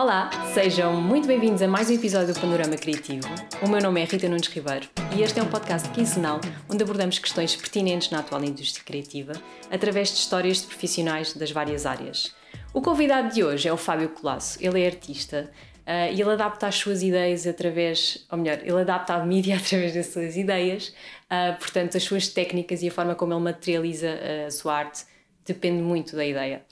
Olá, sejam muito bem-vindos a mais um episódio do Panorama Criativo. O meu nome é Rita Nunes Ribeiro e este é um podcast quinzenal onde abordamos questões pertinentes na atual indústria criativa através de histórias de profissionais das várias áreas. O convidado de hoje é o Fábio Colasso. Ele é artista uh, e ele adapta as suas ideias através, ou melhor, ele adapta a mídia através das suas ideias, uh, portanto, as suas técnicas e a forma como ele materializa uh, a sua arte depende muito da ideia.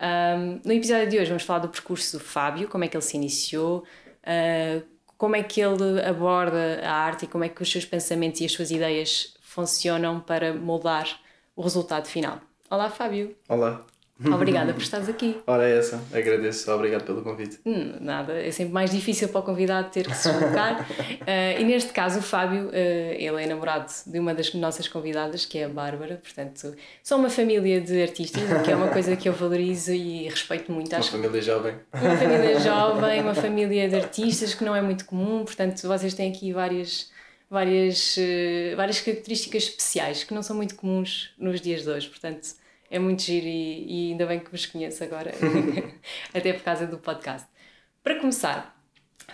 Um, no episódio de hoje vamos falar do percurso do Fábio, como é que ele se iniciou, uh, como é que ele aborda a arte e como é que os seus pensamentos e as suas ideias funcionam para moldar o resultado final. Olá, Fábio. Olá. Obrigada por estares aqui. Ora, é essa. Agradeço. Obrigado pelo convite. Hum, nada. É sempre mais difícil para o convidado ter que se deslocar. uh, e neste caso, o Fábio, uh, ele é namorado de uma das nossas convidadas, que é a Bárbara. Portanto, são uma família de artistas, o que é uma coisa que eu valorizo e respeito muito. Acho uma família jovem. Uma família jovem, uma família de artistas, que não é muito comum. Portanto, vocês têm aqui várias várias, uh, várias características especiais que não são muito comuns nos dias de hoje. Portanto, é muito giro e, e ainda bem que vos conheço agora, até por causa do podcast. Para começar,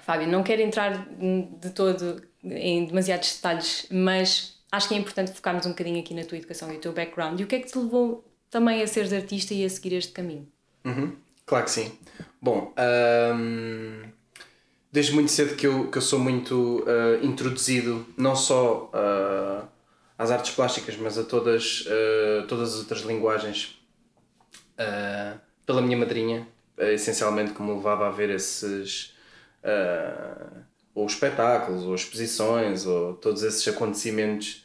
Fábio, não quero entrar de todo em demasiados detalhes, mas acho que é importante focarmos um bocadinho aqui na tua educação e o teu background. E o que é que te levou também a seres artista e a seguir este caminho? Uhum, claro que sim. Bom, hum, desde muito cedo que eu, que eu sou muito uh, introduzido, não só uh, às artes plásticas, mas a todas, uh, todas as outras linguagens uh, pela minha madrinha, uh, essencialmente que me levava a ver esses ou espetáculos, ou exposições, ou todos esses acontecimentos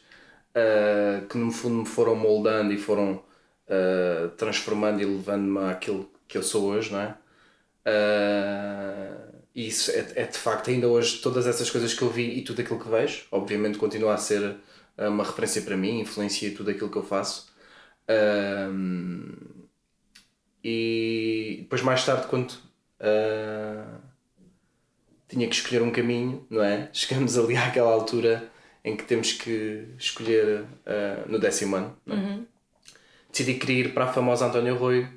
que no fundo me foram moldando e foram transformando e levando-me àquilo que eu sou hoje, não é? e isso é, é de facto ainda hoje todas essas coisas que eu vi e tudo aquilo que vejo, obviamente continua a ser é uma referência para mim, influencia tudo aquilo que eu faço. Um, e depois, mais tarde, quando uh, tinha que escolher um caminho, não é? Chegamos ali àquela altura em que temos que escolher uh, no décimo ano. É? Uhum. Decidi querer ir para a famosa António Arroio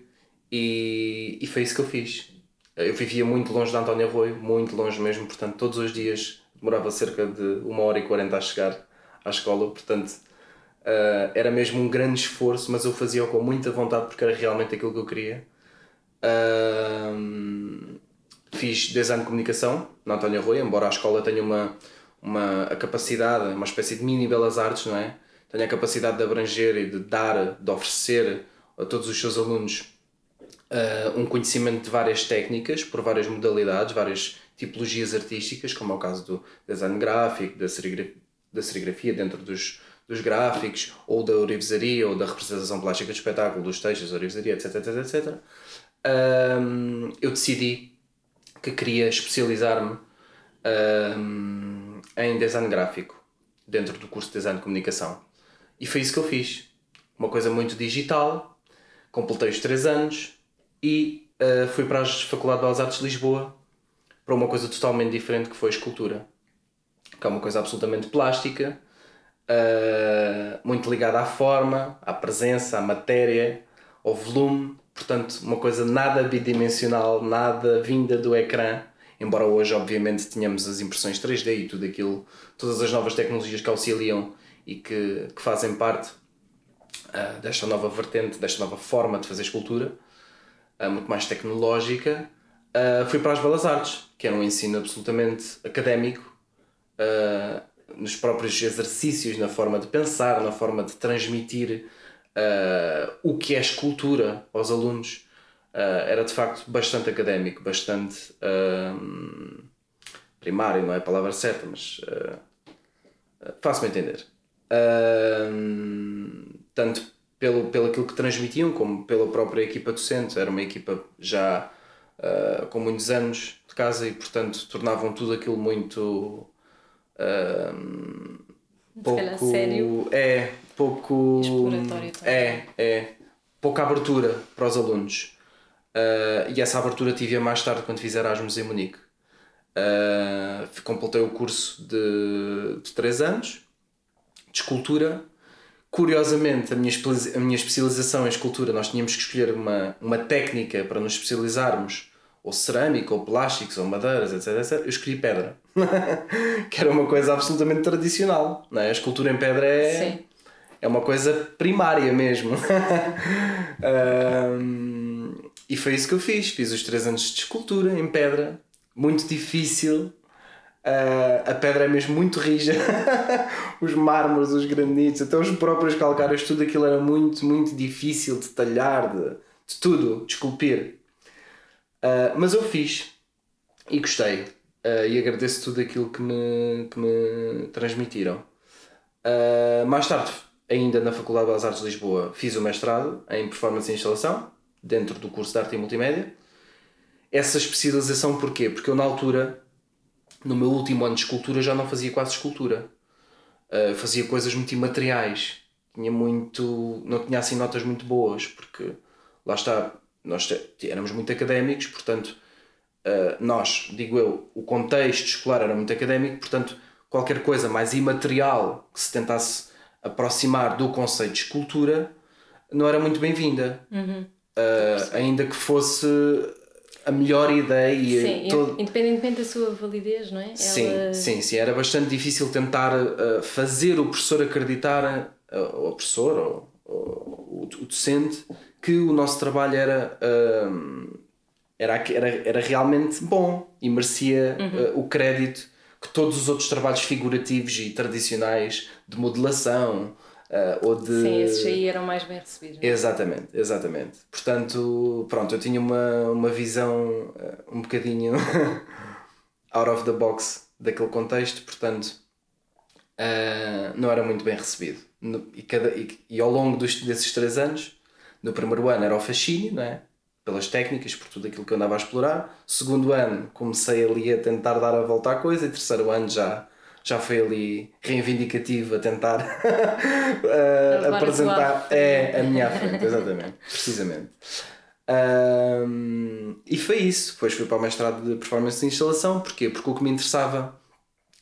e, e foi isso que eu fiz. Eu vivia muito longe da António Arroio, muito longe mesmo, portanto, todos os dias demorava cerca de uma hora e quarenta a chegar à escola, portanto uh, era mesmo um grande esforço, mas eu fazia com muita vontade porque era realmente aquilo que eu queria. Uh, fiz design de comunicação na António Arroio, embora a escola tenha uma, uma a capacidade, uma espécie de mini belas artes, não é? Tenha a capacidade de abranger e de dar, de oferecer a todos os seus alunos uh, um conhecimento de várias técnicas, por várias modalidades, várias tipologias artísticas, como é o caso do design gráfico, da serigrafia da serigrafia dentro dos, dos gráficos, ou da orivesaria, ou da representação plástica de espetáculo, dos textos, da orivesaria, etc, etc, etc. Um, eu decidi que queria especializar-me um, em design gráfico, dentro do curso de design de comunicação. E foi isso que eu fiz. Uma coisa muito digital, completei os 3 anos e uh, fui para a Faculdade de Belas Artes de Lisboa para uma coisa totalmente diferente que foi escultura que é uma coisa absolutamente plástica, uh, muito ligada à forma, à presença, à matéria, ao volume, portanto, uma coisa nada bidimensional, nada vinda do ecrã. Embora hoje, obviamente, tenhamos as impressões 3D e tudo aquilo, todas as novas tecnologias que auxiliam e que, que fazem parte uh, desta nova vertente, desta nova forma de fazer escultura, uh, muito mais tecnológica, uh, fui para as Belas Artes, que era um ensino absolutamente académico, uh, nos próprios exercícios, na forma de pensar, na forma de transmitir uh, o que é escultura aos alunos, uh, era de facto bastante académico, bastante primário, não é a palavra certa, mas faço-me entender. tanto pelo, pelo aquilo que transmitiam, como pela própria equipa docente, era uma equipa já com muitos anos de casa e, portanto, tornavam tudo aquilo muito um, pouco sério. é pouco exploratório também. é é pouca abertura para os alunos uh, e essa abertura tive mais tarde quando fiz Erasmus em Munique uh, completei o curso de, de 3 anos de escultura curiosamente a minha, a minha especialização em escultura nós tínhamos que escolher uma, uma técnica para nos especializarmos ou cerâmica, ou plásticos, ou madeiras, etc, etc, eu escolhi pedra. que era uma coisa absolutamente tradicional. Não é? A escultura em pedra é, Sim. é uma coisa primária mesmo. um, e foi isso que eu fiz. Fiz os três anos de escultura em pedra. Muito difícil. Uh, a pedra é mesmo muito rija. os mármores, os granitos, até os próprios calcários, tudo aquilo era muito, muito difícil de talhar, de, de tudo, de esculpir. Uh, mas eu fiz e gostei. Uh, e agradeço tudo aquilo que me, que me transmitiram. Uh, mais tarde, ainda na Faculdade de Belas Artes de Lisboa, fiz o mestrado em Performance e Instalação, dentro do curso de Arte e Multimédia. Essa especialização porquê? Porque eu na altura, no meu último ano de escultura, já não fazia quase escultura. Uh, fazia coisas muito imateriais. Tinha muito... não tinha assim notas muito boas, porque lá está, nós éramos muito académicos, portanto, uh, nós, digo eu, o contexto escolar era muito académico, portanto, qualquer coisa mais imaterial que se tentasse aproximar do conceito de escultura não era muito bem-vinda. Uhum. Uh, ainda que fosse a melhor ideia. Sim, todo... independentemente da sua validez, não é? Sim, Ela... sim, sim. Era bastante difícil tentar uh, fazer o professor acreditar, uh, ou a professora, ou, ou, o docente, que o nosso trabalho era, uh, era, era, era realmente bom e merecia uhum. uh, o crédito que todos os outros trabalhos figurativos e tradicionais de modelação uh, ou de. Sim, esses aí eram mais bem recebidos. É? Exatamente, exatamente. Portanto, pronto, eu tinha uma, uma visão um bocadinho out of the box daquele contexto, portanto. não era muito bem recebido. E, cada, e, e ao longo dos, desses três anos no primeiro ano era o fascínio, não é? pelas técnicas, por tudo aquilo que eu andava a explorar. Segundo ano comecei ali a tentar dar a volta à coisa, e terceiro ano já, já foi ali reivindicativo a tentar uh, apresentar a é, a minha frente, exatamente, precisamente. Um, e foi isso. Depois fui para o mestrado de performance de instalação. Porquê? Porque o que me interessava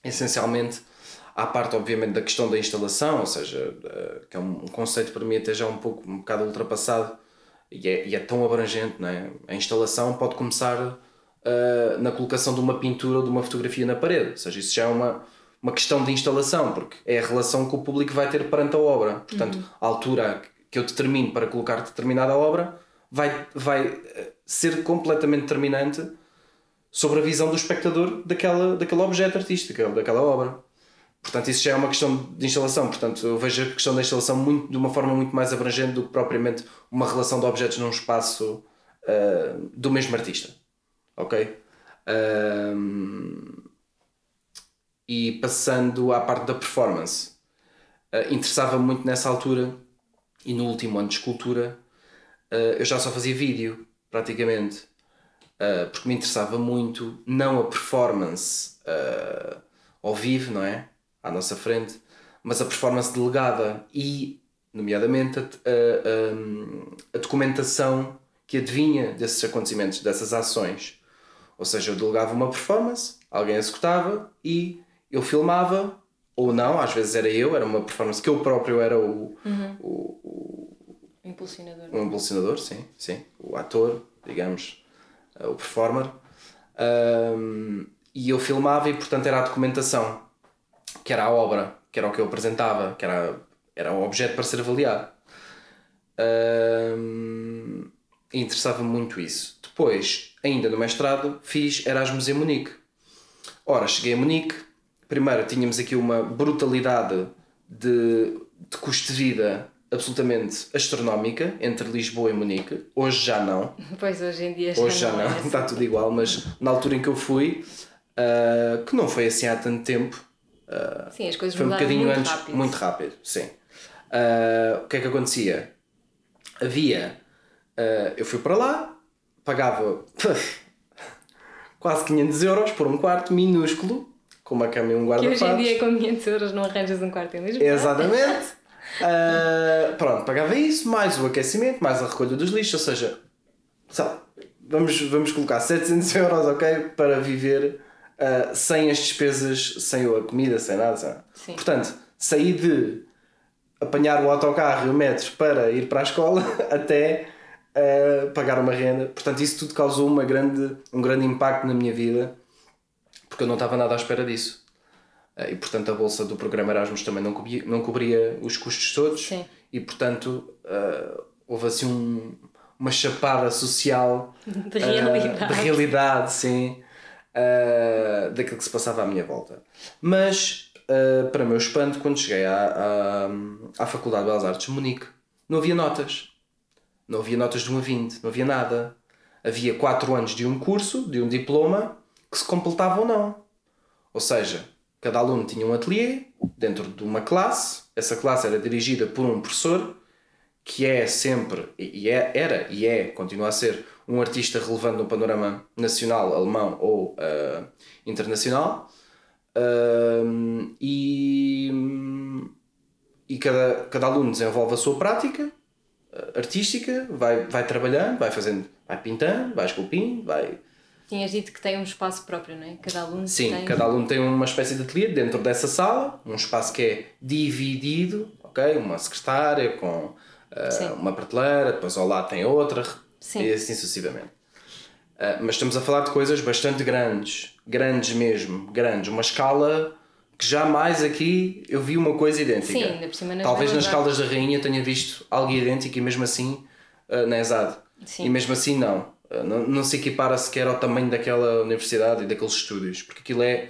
essencialmente à parte, obviamente, da questão da instalação, ou seja, eh, que é um conceito para mim até já um pouco, um bocado ultrapassado e é, e é tão abrangente, não é? A instalação pode começar uh, na colocação de uma pintura ou de uma fotografia na parede, ou seja, isso já é uma, uma questão de instalação, porque é a relação que o público vai ter perante a obra. Portanto, uhum. a altura que eu determino para colocar determinada obra vai, vai eh, ser completamente determinante sobre a visão do espectador daquela, daquele objeto artístico, daquela obra. Portanto, isso já é uma questão de instalação. Portanto, eu vejo a questão da instalação muito, de uma forma muito mais abrangente do que propriamente uma relação de objetos num espaço uh, do mesmo artista. Ok? Uh, e passando à parte da performance, uh, interessava muito nessa altura e no último ano de escultura, eu já só fazia vídeo, praticamente, porque me interessava muito não a performance ao vivo, não é? À nossa frente, mas a performance delegada e, nomeadamente, a, a, a, documentação que adivinha desses acontecimentos, dessas ações. Ou seja, eu delegava uma performance, alguém executava e eu filmava, ou não, às vezes era eu, era uma performance que eu próprio era o, uhum. o, o, impulsionador. O impulsionador, sim, sim. O ator, digamos, eh, o performer. Um, e eu filmava e, portanto, era a documentação que era a obra, que era o que eu apresentava, que era, era o objeto para ser avaliado. Um, interessava muito isso. Depois, ainda no mestrado, fiz Erasmus em Munique. Ora, cheguei a Munique, primeiro tínhamos aqui uma brutalidade de, de custo de vida absolutamente astronómica entre Lisboa e Munique. Hoje já não. Pois hoje em dia já Hoje já não, não. É está tudo igual, mas na altura em que eu fui, uh, que não foi assim há tanto tempo, Uh, sim, as coisas foi um bocadinho muito antes, rápido. muito rápido, sim. Uh, o que é que acontecia? Havia, uh, eu fui para lá, pagava quase 500 euros por um quarto minúsculo, com uma cama e um guarda-fatos. Que hoje em dia com 500 euros não arranjas um quarto em Lisboa. Exatamente. uh, pronto, pagava isso, mais o aquecimento, mais a recolha dos lixos, ou seja, sabe, vamos, vamos colocar 700 euros, ok, para viver uh, sem as despesas, sem a comida, sem nada. Sem nada. Portanto, saí de apanhar o autocarro e o metro para ir para a escola até uh, pagar uma renda. Portanto, isso tudo causou uma grande, um grande impacto na minha vida, porque eu não estava nada à espera disso. Uh, e, portanto, a bolsa do programa Erasmus também não cobria, não cobria os custos todos. Sim. E, portanto, houve assim um, uma chapada social de realidade, uh, de realidade sim, uh, daquilo que se passava à minha volta. Mas, uh, para meu espanto, quando cheguei à, à, à Faculdade de Belas Artes de Munique, não havia notas. Não havia notas de 1 a 20, não havia nada. Havia 4 anos de um curso, de um diploma, que se completava ou não. Ou seja, cada aluno tinha um ateliê dentro de uma classe, essa classe era dirigida por um professor que é sempre, e é, era e é, continua a ser, um artista relevante no panorama nacional, alemão ou uh, internacional. Uh, e e cada, cada aluno desenvolve a sua prática uh, artística, vai, vai trabalhando, vai fazendo, vai pintando, vai esculpindo, vai. Tinhas dito que tem um espaço próprio, não é? Cada aluno Sim, tem... cada aluno tem uma espécie de ateliê dentro dessa sala, um espaço que é dividido, ok? Uma secretária com uh, uma prateleira, depois ao lado tem outra, Sim. e assim sucessivamente. Uh, mas estamos a falar de coisas bastante grandes, grandes mesmo, grandes, uma escala que jamais aqui eu vi uma coisa idêntica. Sim, ainda por cima nas Talvez nas Caldas da Rainha tenha visto algo idêntico e mesmo assim uh, na ESAD. Sim. E mesmo assim não. Uh, não. Não se equipara sequer ao tamanho daquela universidade e daqueles estúdios, porque aquilo é.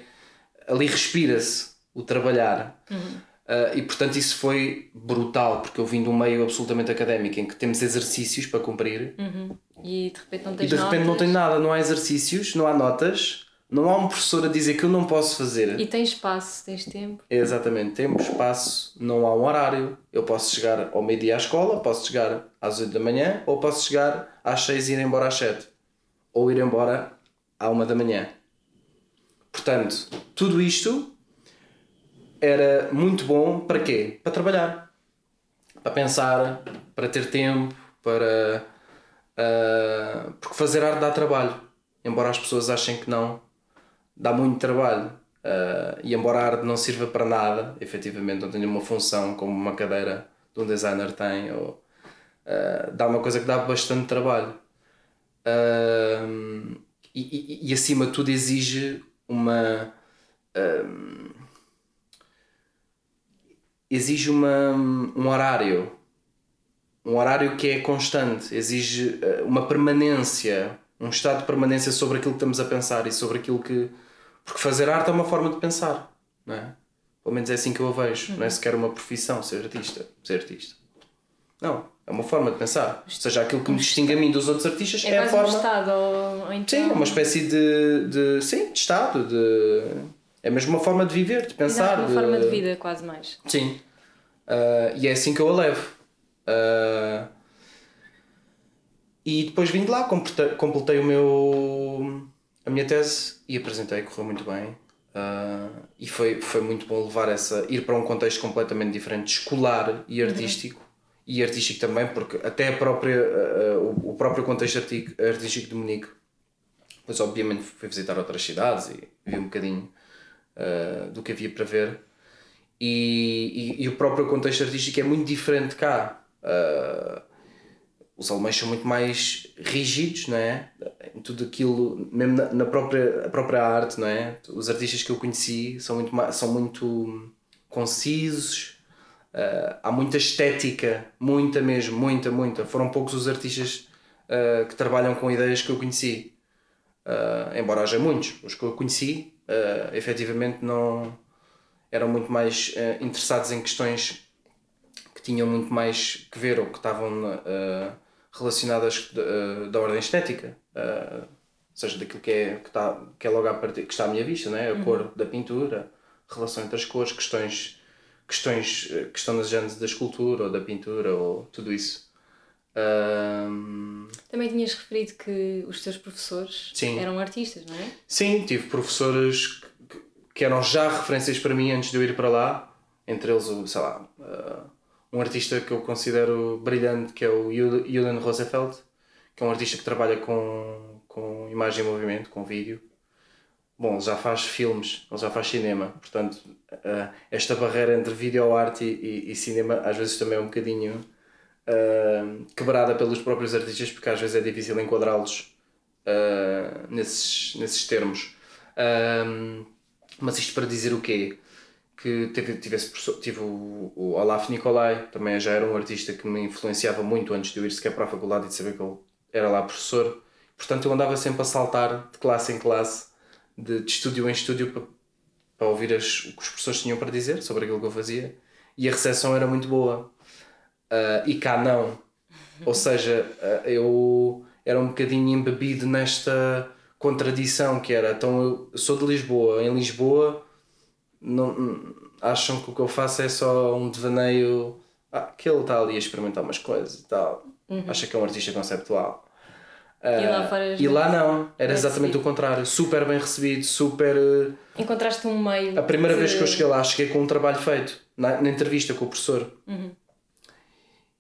ali respira-se o trabalhar. Uhum. Uh, e portanto isso foi brutal, porque eu vim de um meio absolutamente académico em que temos exercícios para cumprir Uhum. E de repente não e tens de repente não notas. tem nada, não há exercícios, não há notas, não há um professor a dizer que eu não posso fazer. E tens espaço, tens tempo. É exatamente, tempo, espaço, não há um horário. Eu posso chegar ao meio-dia à escola, posso chegar às 8 da manhã, ou posso chegar às 6 e ir embora às 7. Ou ir embora à 1 da manhã. Portanto, tudo isto era muito bom para quê? Para trabalhar. Para pensar, para ter tempo, para. ah, porque fazer arte dá trabalho. Embora as pessoas achem que não, dá muito trabalho. Ah, e embora a arte não sirva para nada, efetivamente não tenha uma função como uma cadeira de um designer tem, ou, ah, dá uma coisa que dá bastante trabalho. E, e- e acima de tudo exige uma. Exige uma, um horário. Um horário que é constante, exige eh, uma permanência, um estado de permanência sobre aquilo que estamos a pensar e sobre aquilo que. Porque fazer arte é uma forma de pensar, não é? Pelo menos é assim que eu a vejo. Não é sequer uma profissão ser artista. Ser artista. Não, é uma forma de pensar. Ou seja, aquilo que me distingue a mim dos outros artistas É, é, a forma. um estado, ou, ou então... Sim, é uma espécie de, de. Sim, de estado. De, é mesmo uma forma de viver, de pensar. Exato, uma forma de vida, quase mais. Sim. Ah, e é assim que eu a levo. Ah, e depois vim de lá, completei, completei o meu, a minha tese e apresentei, correu muito bem. Ah, e foi, foi muito bom levar essa, ir para um contexto completamente diferente, escolar e artístico. E artístico também, porque até a própria, o, o próprio contexto arti- artístico de Munique, depois obviamente fui visitar outras cidades e vi um bocadinho ah, do que havia para ver. E, e, e o próprio contexto artístico é muito diferente cá. Ah, os alemães são muito mais rígidos, não é? Em tudo aquilo, mesmo na, na própria, própria arte, não é? Os artistas que eu conheci são muito, são muito concisos, ah, há muita estética, muita mesmo, muita, muita. Foram poucos os artistas ah, que trabalham com ideias que eu conheci. Embora haja muitos, os que eu conheci, ah, efetivamente não eram muito mais eh, interessados em questões que tinham muito mais que ver ou que estavam eh, relacionadas eh, da ordem estética, ou seja, daquilo que é, que está, que é logo a partir, que está à minha vista, né? a cor da pintura, a relação entre as cores, questões, questões que estão na gênese da escultura ou da pintura ou tudo isso. Também tinhas referido que os teus professores Sim. eram artistas, não é? Sim, tive professores que, que eram já referências para mim antes de eu ir para lá, entre eles, o, sei lá, uh, um artista que eu considero brilhante, que é o Jul- Julian Rosenfeld, que é um artista que trabalha com, com imagem e movimento, com vídeo. Bom, ele já faz filmes, ele já faz cinema, portanto, uh, esta barreira entre videoarte e, e, e cinema às vezes também é um bocadinho uh, quebrada pelos próprios artistas, porque às vezes é difícil enquadrá-los uh, nesses, nesses termos. Mas isto para dizer o quê? Que tive, tive, tive o, o Olaf Nicolai, também já era um artista que me influenciava muito antes de eu ir sequer para a faculdade e de saber que ele era lá professor. Portanto, eu andava sempre a saltar de classe em classe, de, de estúdio em estúdio, para, para ouvir as, o que os professores tinham para dizer sobre aquilo que eu fazia. E a recepção era muito boa. Uh, e cá não. Ou seja, uh, eu era um bocadinho embebido nesta contradição que era, então eu sou de Lisboa, em Lisboa não, acham que o que eu faço é só um devaneio, ah, que ele está ali a experimentar umas coisas e tal, uhum. acha que é um artista conceptual. Uh, e lá, fora e lá não, era exatamente recebido. o contrário, super bem recebido, super. Encontraste um meio. A primeira de... vez que eu cheguei lá, cheguei com um trabalho feito, na, na entrevista com o professor. Uhum.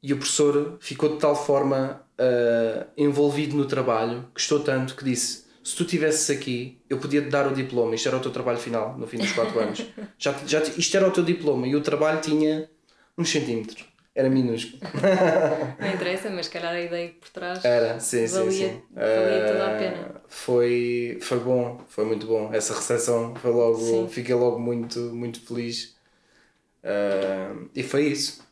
E o professor ficou de tal forma uh, envolvido no trabalho, gostou tanto que disse: se tu estivesses aqui, eu podia-te dar o diploma, isto era o teu trabalho final, no fim dos 4 anos. Já, já, isto era o teu diploma e o trabalho tinha uns centímetros. Era minúsculo. Não interessa, mas calhar a ideia por trás era, sim, valia, sim, sim. valia uh, toda a pena. Foi, foi bom, foi muito bom. Essa recepção foi logo, sim. fiquei logo muito, muito feliz. Uh, e foi isso.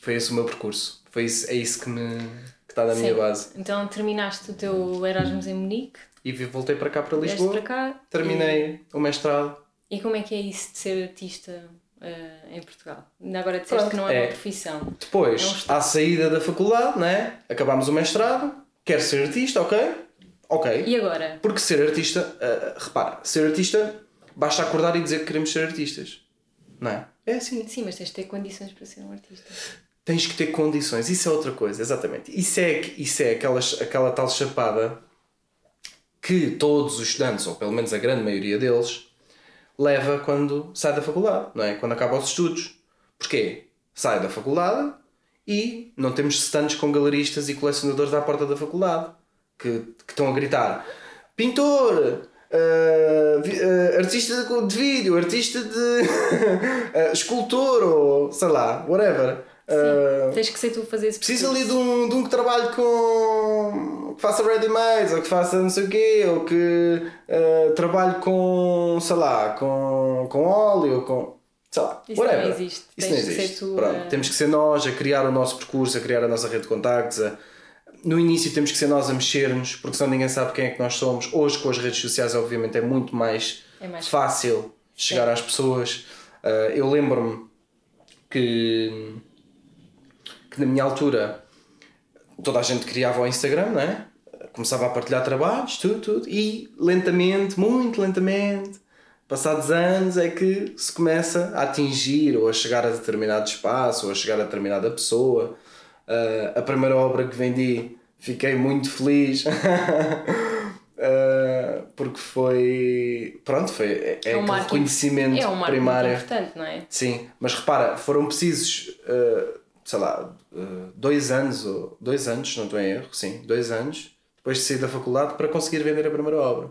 Foi esse o meu percurso. Foi isso, é isso que me que está na Sim. minha base. Então terminaste o teu Erasmus em Munique. E voltei para cá para Lisboa. Para cá, terminei e... o mestrado. E como é que é isso de ser artista uh, em Portugal? Agora disseste Pronto, que não é, é, uma profissão. Depois, é um à saída da faculdade, né? acabámos o mestrado, quero ser artista, ok? Ok. E agora? Porque ser artista, uh, repara, ser artista basta acordar e dizer que queremos ser artistas. Não é? É assim. Sim, mas tens de ter condições para ser um artista tens que ter condições. Isso é outra coisa, exatamente. Isso é, isso é aquela, aquela tal chapada que todos os estudantes, ou pelo menos a grande maioria deles, leva quando sai da faculdade, não é? Quando acaba os estudos. Porquê? Sai da faculdade e não temos stands com galeristas e colecionadores à porta da faculdade que, que estão a gritar pintor, Uh, uh, artista de vídeo, artista de uh, escultor ou sei lá, whatever. Uh, tens que ser tu a fazer esse Preciso ali de um, de um que trabalhe com. que faça ready-mades, ou que faça não sei o quê, ou que uh, trabalhe com. sei lá, com, com óleo, com. sei lá, Isso whatever. não existe. Isso tens não existe. Tu, Pronto, Temos que ser nós a criar o nosso percurso, a criar a nossa rede de contactos. A... No início temos que ser nós a mexer-nos, porque senão ninguém sabe quem é que nós somos. Hoje, com as redes sociais, obviamente, é muito mais, é mais fácil chegar às pessoas. Uh, eu lembro-me que que na minha altura toda a gente criava o Instagram, não é? Começava a partilhar trabalhos, tudo, tudo, e lentamente, muito lentamente, passados anos, é que se começa a atingir ou a chegar a determinado espaço ou a chegar a determinada pessoa. Uh, a primeira obra que vendi, fiquei muito feliz. uh, porque foi pronto foi é, é, é um reconhecimento é um primário importante não é sim mas repara foram precisos uh, sei lá, eh, dois anos, ou dois anos, não estou em erro, sim, dois anos, depois de sair da faculdade para conseguir vender a primeira obra.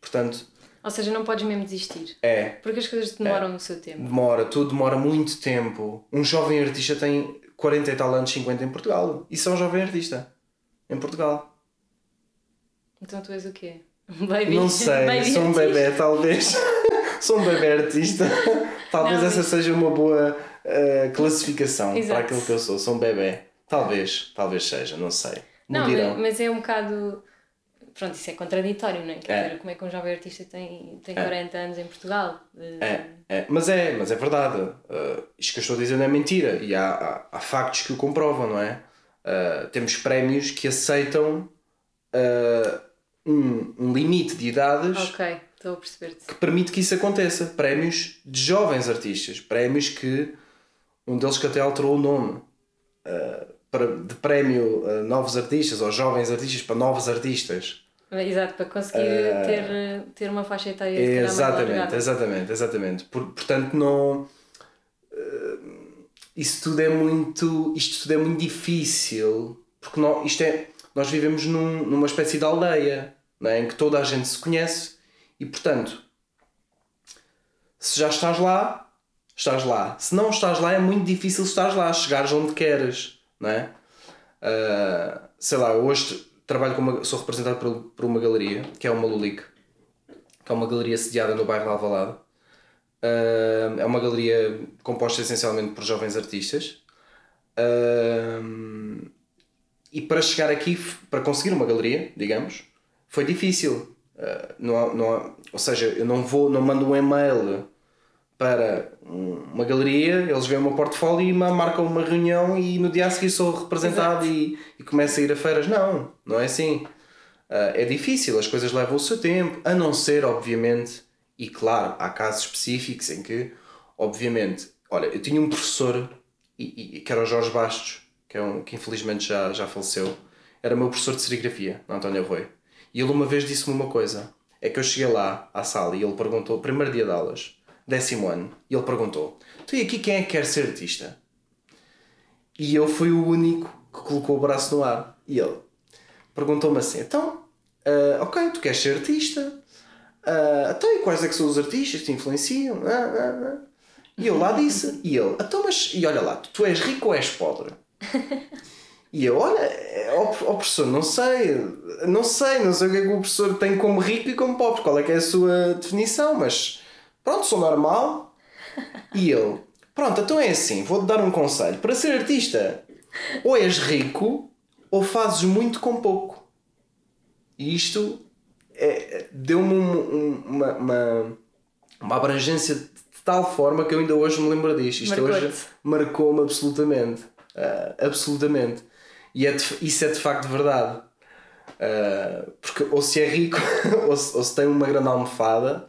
Portanto. Ou seja, não podes mesmo desistir. É. Porque as coisas demoram é, no seu tempo. Demora, tudo demora muito tempo. Um jovem artista tem 40 e tal anos, 50 em Portugal. Isso é um jovem artista. Em Portugal. Então tu és o quê? Baby. Não sei, Baby sou um bebê, talvez. sou um bebê artista. talvez não, essa seja uma boa uh, classificação Exato. para aquilo que eu sou. Sou um bebê. Talvez, talvez seja, não sei. Não, mas, mas é um bocado. Pronto, isso é contraditório, não é? Quer é. dizer, como é que um jovem artista tem, tem é. 40 anos em Portugal? É, é, mas é, mas é verdade. Uh, isto que eu estou dizendo é mentira e há, há, há factos que o comprovam, não é? Uh, temos prémios que aceitam uh, um, um limite de idades. Ok, estou a perceber-te. Que permite que isso aconteça. Prémios de jovens artistas. Prémios que um deles que até alterou o nome uh, para, de prémio a novos artistas ou jovens artistas para novos artistas. Exato, para conseguir uh, ter, ter uma faixa etária Exatamente, exatamente, exatamente. Por, portanto, não. Uh, isso tudo é muito. Isto tudo é muito difícil. Porque não, isto é, nós vivemos num, numa espécie de aldeia não é? em que toda a gente se conhece e, portanto, se já estás lá, estás lá. Se não estás lá, é muito difícil estás lá, chegares onde queres, não é? Uh, sei lá, hoje trabalho com uma, sou representado por, por uma galeria, que é uma Lulic, que é uma galeria sediada no bairro de Alvalade. Uh, é uma galeria composta essencialmente por jovens artistas. Uh, e para chegar aqui, para conseguir uma galeria, digamos, foi difícil. Não, não, ou seja, eu não vou, não mando um e-mail para uma galeria, eles veem o meu portfólio e marcam uma reunião e no dia a seguir sou representado e, e começo a ir a feiras. Não, não é assim. Uh, é difícil, as coisas levam o seu tempo, a não ser, obviamente, e claro, há casos específicos em que, obviamente, olha, eu tinha um professor, e, e, que era o Jorge Bastos, que, é um, que infelizmente já, já faleceu, era meu professor de serigrafia, no António Rui. E ele uma vez disse-me uma coisa, é que eu cheguei lá à sala e ele perguntou, primeiro dia de aulas, décimo ano, e ele perguntou: Tu e aqui quem é que quer ser artista? E eu fui o único que colocou o braço no ar. E ele perguntou-me assim: Então, uh, ok, tu queres ser artista? Uh, então, e quais é que são os artistas que te influenciam? Ah, e eu lá disse: E ele, então, mas, e olha lá, tu és rico ou és pobre? E eu, olha, ó oh, professor, não sei, não sei, não sei o que é que o professor tem como rico e como pobre, qual é que é a sua definição, mas Pronto, sou normal. E ele, pronto, então é assim, vou-te dar um conselho. Para ser artista, ou és rico ou fazes muito com pouco. E isto é, deu-me um, uma, uma, uma abrangência de tal forma que eu ainda hoje me lembro disto. Isto hoje marcou-me absolutamente. Uh, absolutamente. E é de, isso é de facto verdade. Uh, porque ou se é rico ou se, ou se tem uma grande almofada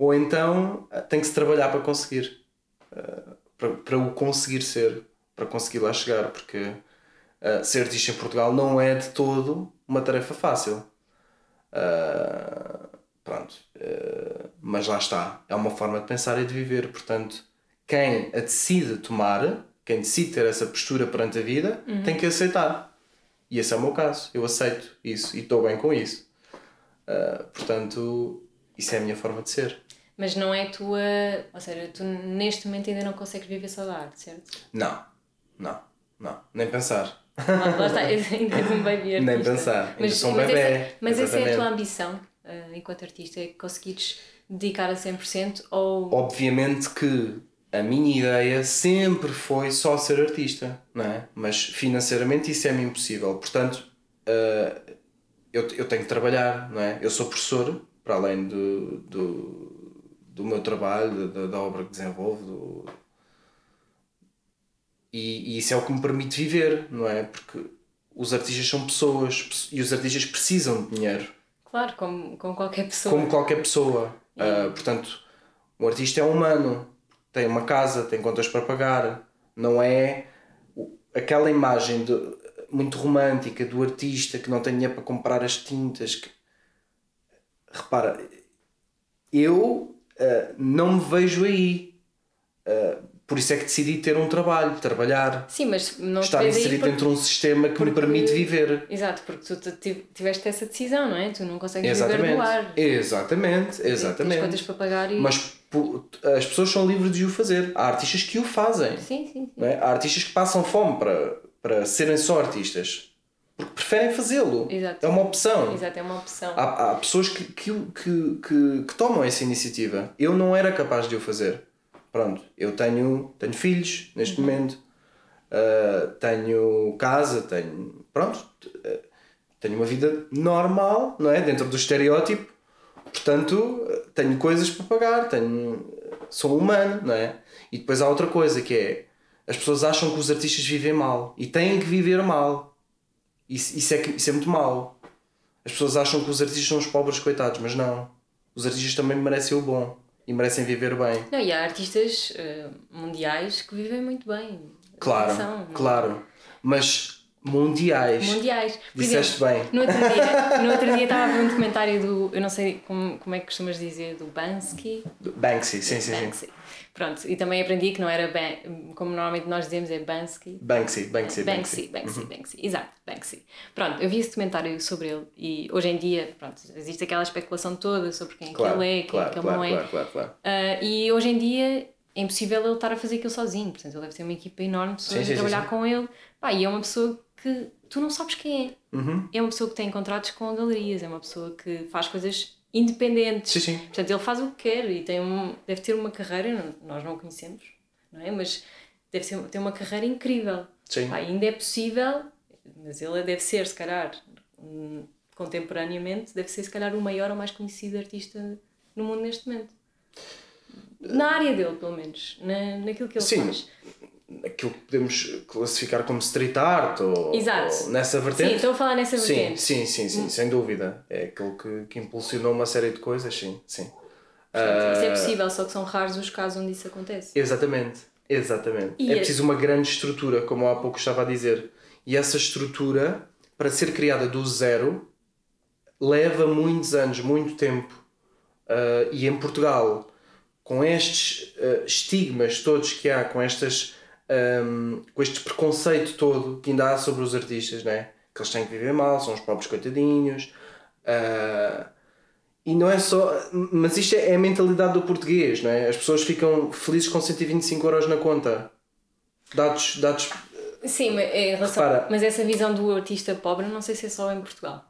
ou então eh, tem que se trabalhar para conseguir, uh, para, para o conseguir ser, para conseguir lá chegar, porque uh, ser artista em Portugal não é de todo uma tarefa fácil. Pronto, mas lá está, é uma forma de pensar e de viver, portanto, quem a decide tomar, quem decide ter essa postura perante a vida, uhum. tem que aceitar. E esse é o meu caso, eu aceito isso e estou bem com isso. portanto, isso é a minha forma de ser. Mas não é tua. Ou seja, tu neste momento ainda não consegues viver só da arte, certo? Não, não, não. Nem pensar. Não, lá está, ainda és um baby artista. Nem pensar, mas, sou um mas bebê. Essa, mas essa é a tua ambição uh, enquanto artista, é conseguires dedicar a 100% ou. Obviamente que a minha ideia sempre foi só ser artista, não é? Mas financeiramente isso é-me impossível. Portanto, uh, eu, eu tenho que trabalhar, não é? Eu sou professor, para além do, do do meu trabalho, da, da obra que desenvolvo. Do... E, e, isso é o que me permite viver, não é? Porque os artistas são pessoas e os artistas precisam de dinheiro. Claro, como, como qualquer pessoa. Como qualquer pessoa. Uh, portanto, um artista é humano, tem uma casa, tem contas para pagar, não é aquela imagem de, muito romântica do artista que não tem dinheiro para comprar as tintas. Que... Repara, eu uh, não me vejo aí. Uh, por isso é que decidi ter um trabalho, trabalhar. Sim, mas não estar inserido porque... dentro de um sistema que porque... me permite viver. Exato, porque tu tiveste essa decisão, não é? Tu não consegues exatamente. viver do ar. Exatamente, exatamente. Tens contas para pagar e... Mas as pessoas são livres de o fazer. Há artistas que o fazem. Sim, sim. sim. É? Há artistas que passam fome para, para serem só artistas porque preferem fazê-lo. É uma opção. Exato, é uma opção. Há, há pessoas que, que, que, que, que tomam essa iniciativa. Eu não era capaz de o fazer. Pronto, eu tenho, tenho filhos neste uhum. momento, uh, tenho casa, tenho. Pronto, uh, tenho uma vida normal, não é? Dentro do estereótipo. Portanto, tenho coisas para pagar, tenho, sou humano, não é? E depois há outra coisa que é as pessoas acham que os artistas vivem mal e têm que viver mal isso, isso, é, isso é muito mau. As pessoas acham que os artistas são os pobres coitados, mas não. Os artistas também merecem o bom e merecem viver bem. Não, e há artistas uh, mundiais que vivem muito bem. Claro, Atenção, claro. Mas mundiais. Mundiais. Por Disseste exemplo, bem. No outro, dia, no outro dia estava a ver um documentário do, eu não sei como, como é que costumas dizer, do Bansky. Banksy, sim, sim, Banksy. sim. Pronto, e também aprendi que não era ban, como normalmente nós dizemos, é Bansky. Banksy, Banksy, Banksy. Banksy, Banksy, uhum. Banksy. Exato, Banksy. Pronto, eu vi esse documentário sobre ele e hoje em dia, pronto, existe aquela especulação toda sobre quem claro, é que ele é, quem claro, é que ele claro, não é. Claro, claro, claro. Uh, e hoje em dia é impossível ele estar a fazer aquilo sozinho. Portanto, ele deve ter uma equipa enorme de pessoas Sim, sim, a trabalhar sim, com ele. Pá, e é uma pessoa que tu não sabes quem é. Uhum. É uma pessoa que tem contratos com galerias, é uma pessoa que faz coisas independentes. Sim, sim. Portanto, ele faz o que quer e tem um, deve ter uma carreira, nós não conhecemos, não é? Mas deve ser, ter uma carreira incrível. Sim. Ainda é possível, mas ele deve ser, se calhar, hum, contemporaneamente, deve ser, se calhar, o maior ou mais conhecido artista no mundo neste momento. Na área dele, pelo menos. Na, naquilo que ele Sim. faz. Aquilo que podemos classificar como street art ou, Exato. ou nessa vertente. Sim, estou a falar nessa Sim, vertente. sim, sim, sim, sem dúvida. É aquilo que, que impulsionou uma série de coisas, sim, sim. Portanto, isso é Ah, possível, só que são raros os casos onde isso acontece. Exatamente, exatamente. E é é- preciso uma grande estrutura, como há pouco estava a dizer. E essa estrutura, para ser criada do zero, leva muitos anos, muito tempo. Ah, e em Portugal, com estes ah, estigmas todos que há, com estas ahm, com este preconceito todo que ainda há sobre os artistas, né? que eles têm que viver mal, são os próprios coitadinhos. ah, e não é só. Mas isto é a mentalidade do português, não é? As pessoas ficam felizes com 125 euros na conta. Dados. dados Sim, mas, em relação, Repara. mas essa visão do artista pobre não sei se é só em Portugal.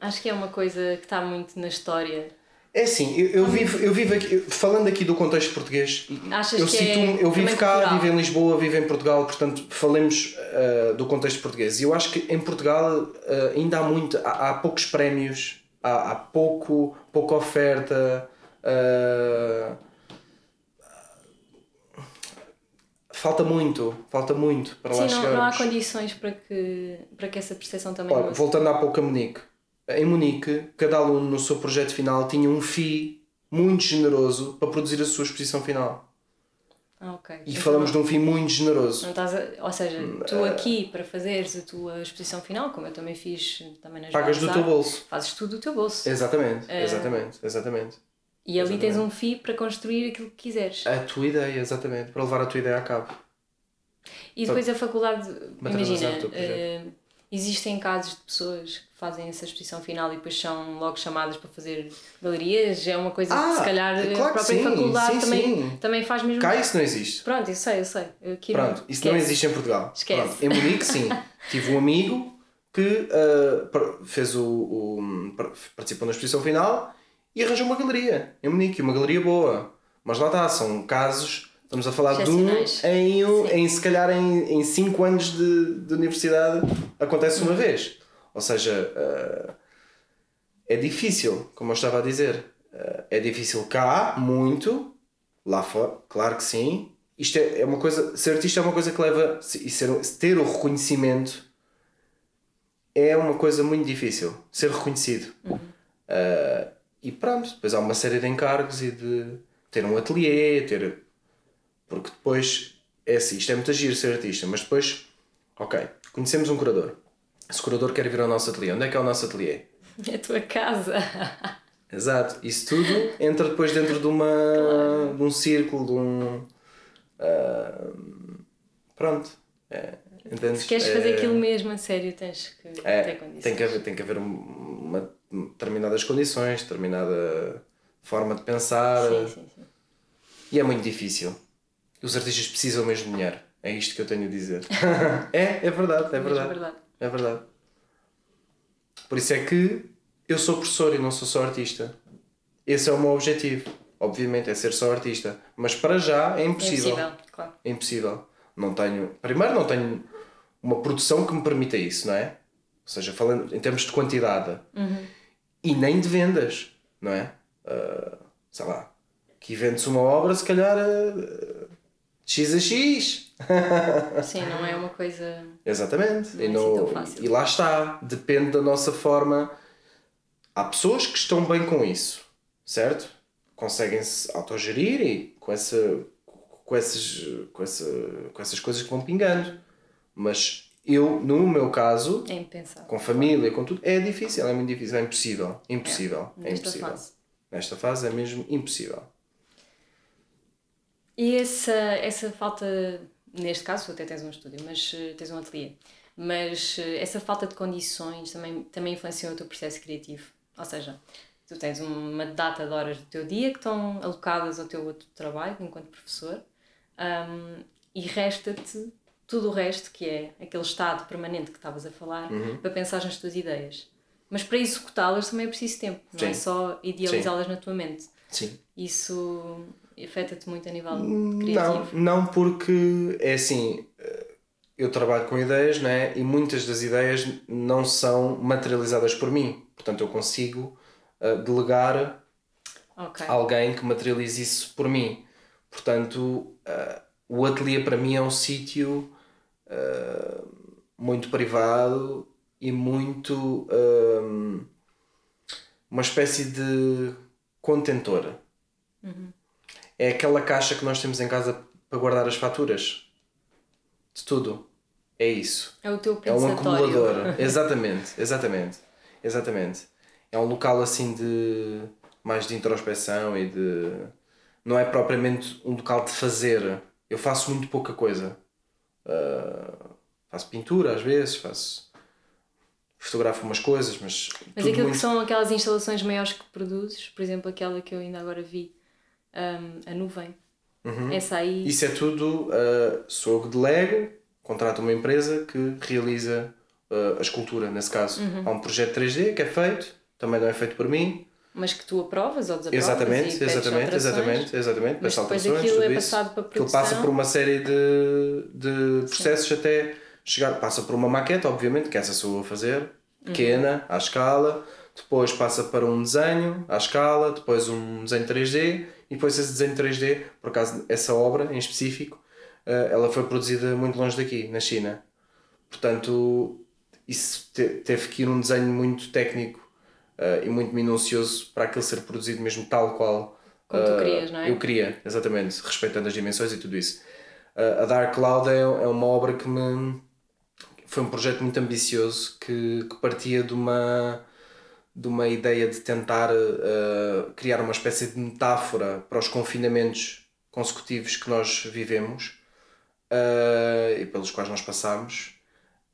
Acho que é uma coisa que está muito na história. É assim, eu, eu vivo, eu vivo aqui, falando aqui do contexto português, Achas eu que é eu vivo cá, cultural? vivo em Lisboa, vivo em Portugal, portanto falemos ah, do contexto português. E eu acho que em Portugal ah, ainda há muito, há, há poucos prémios, há, há pouco, pouca oferta. ah, falta muito, falta muito para lá Sim, não, chegarmos. não há condições para que, para que essa percepção também Ora, voltando há pouco a Munique. Em Munique, cada aluno no seu projeto final tinha um FII muito generoso para produzir a sua exposição final. Ah, ok. E Então falamos de um FII muito generoso. a- Ou seja, Hum, tu aqui para fazeres a tua exposição final, como eu também fiz também nas Pagas do teu bolso. Fazes tudo do teu bolso. Exatamente, É. exatamente, exatamente. E ali tens exatamente. um FII para construir aquilo que quiseres. A tua ideia, exatamente, para levar a tua ideia a cabo. E depois a faculdade, imagina, existem casos de pessoas que fazem essa exposição final e depois são logo chamadas para fazer galerias, é uma coisa Ah, que se calhar claro a própria sim, faculdade sim, também, sim. também faz mesmo. Cá isso não existe. Pronto, eu sei, eu sei. Eu Pronto, isso não esquece. existe em Portugal. Esquece. Pronto, em Munique, sim. Tive um amigo que ah, par- fez o, o- par- participou na exposição final e arranjou uma galeria em Munique, uma galeria boa. Mas lá está, são casos, estamos a falar de um em, um- em se calhar em 5 anos de, de universidade acontece Uhum. uma vez. Ou seja, ah, é difícil, como eu estava a dizer. Ah, é difícil cá, muito, lá fora, claro que sim. Isto é, é uma coisa, ser artista é uma coisa que leva, e ser, ter o reconhecimento é uma coisa muito difícil, ser reconhecido. Ah, e pronto, depois há uma série de encargos e de ter um ateliê, ter. Porque depois é assim, isto é muito giro ser artista, mas depois, ok, conhecemos um curador. Esse curador quer vir ao nosso ateliê. Onde é que é o nosso ateliê? É a tua casa. Exato, isso tudo entra depois dentro de, uma, de um círculo, de um. ah, pronto. É? Se queres É- fazer aquilo mesmo a sério, tens que é, ter condições. tem que haver, tem que haver uma, determinadas condições, determinada forma de pensar. Sim, sim, sim. E é muito difícil. Os artistas precisam mesmo de dinheiro. É isto que eu tenho a dizer. é, é verdade, é verdade. verdade. É verdade. Por isso é que eu sou professor e não sou só artista. Esse é o meu objetivo. Obviamente, é ser só artista. Mas para já é É impossível. impossível, claro. É impossível. Não tenho. Primeiro, não tenho uma produção que me permita isso, não é? Ou seja, falando em termos de quantidade. E nem de vendas, não é? Ah, sei lá. Que vende-se uma obra, se calhar. ah, X a X. Sim, não é uma coisa. Exatamente. Não e, é não- assim tão fácil. e lá está. Depende da nossa forma. Há pessoas que estão bem com isso, certo? Conseguem-se autogerir e com, essa, com, esses, com, essa, com essas coisas que vão pingando. Mas eu, no meu caso, É com família, com tudo, é difícil, é muito difícil, é impossível. Impossível. É, nesta impossível. fase. Nesta fase é mesmo impossível. E essa, essa falta, neste caso, tu até tens um estúdio, mas eh, tens um ateliê, mas eh, essa falta de condições também, também influenciou o teu processo criativo. Ou seja, tu tens uma data de horas do teu dia que estão alocadas ao teu outro trabalho enquanto professor, Um, e resta-te tudo o resto, que é aquele estado permanente que estavas a falar, Uhum. para pensar nas tuas ideias. Mas para executá-las também é preciso tempo, não é Sim. só idealizá-las na tua mente. Sim. Isso afeta-te muito a nível Não, criativo. não porque é assim, eu trabalho com ideias né, e muitas das ideias não são materializadas por mim. Portanto, eu consigo eh, delegar Ok. a alguém que materialize isso por mim. Portanto, eh, o ateliê para mim é um sítio eh, muito privado e muito. uma espécie de contentor. É aquela caixa que nós temos em casa para guardar as faturas. De tudo. É isso. É o teu É um pensatório. acumulador. exatamente, exatamente. Exatamente. É um local assim de mais de introspeção e de não é propriamente um local de fazer. Eu faço muito pouca coisa. Ah, faço pintura às vezes, faço fotografo umas coisas, mas, Mas aquilo muito... que são aquelas instalações maiores que produzes, por exemplo, aquela que eu ainda agora vi, hum, a nuvem. Essa aí. Uhum. Isso é tudo, ah, sou delego, contrato uma empresa que realiza ah, a escultura, nesse caso. Uhum. Há um projeto 3D que é feito, também não é feito por mim, Mas que tu aprovas ou desaprovas. Exatamente, exatamente, exatamente, exatamente. Mas depois aquilo é passado para Aquilo passa produção. por uma série de, de processos até chegar, passa por uma maquete, obviamente, que essa sou eu a fazer, pequena, à escala, depois passa para um desenho à escala, depois um desenho 3D e depois esse desenho 3D, por acaso essa obra em específico, eh, ela foi produzida muito longe daqui, na China. Portanto, isso te- teve que ir um desenho muito técnico eh, e muito minucioso para aquilo ser produzido mesmo tal qual Como tu eh, querias, não é? eu queria, exatamente, respeitando as dimensões e tudo isso. Eh, a Dark Cloud é, é uma obra que me foi um projeto muito ambicioso que, que partia de uma de uma ideia de tentar eh, criar uma espécie de metáfora para os confinamentos consecutivos que nós vivemos eh, e pelos quais nós passamos.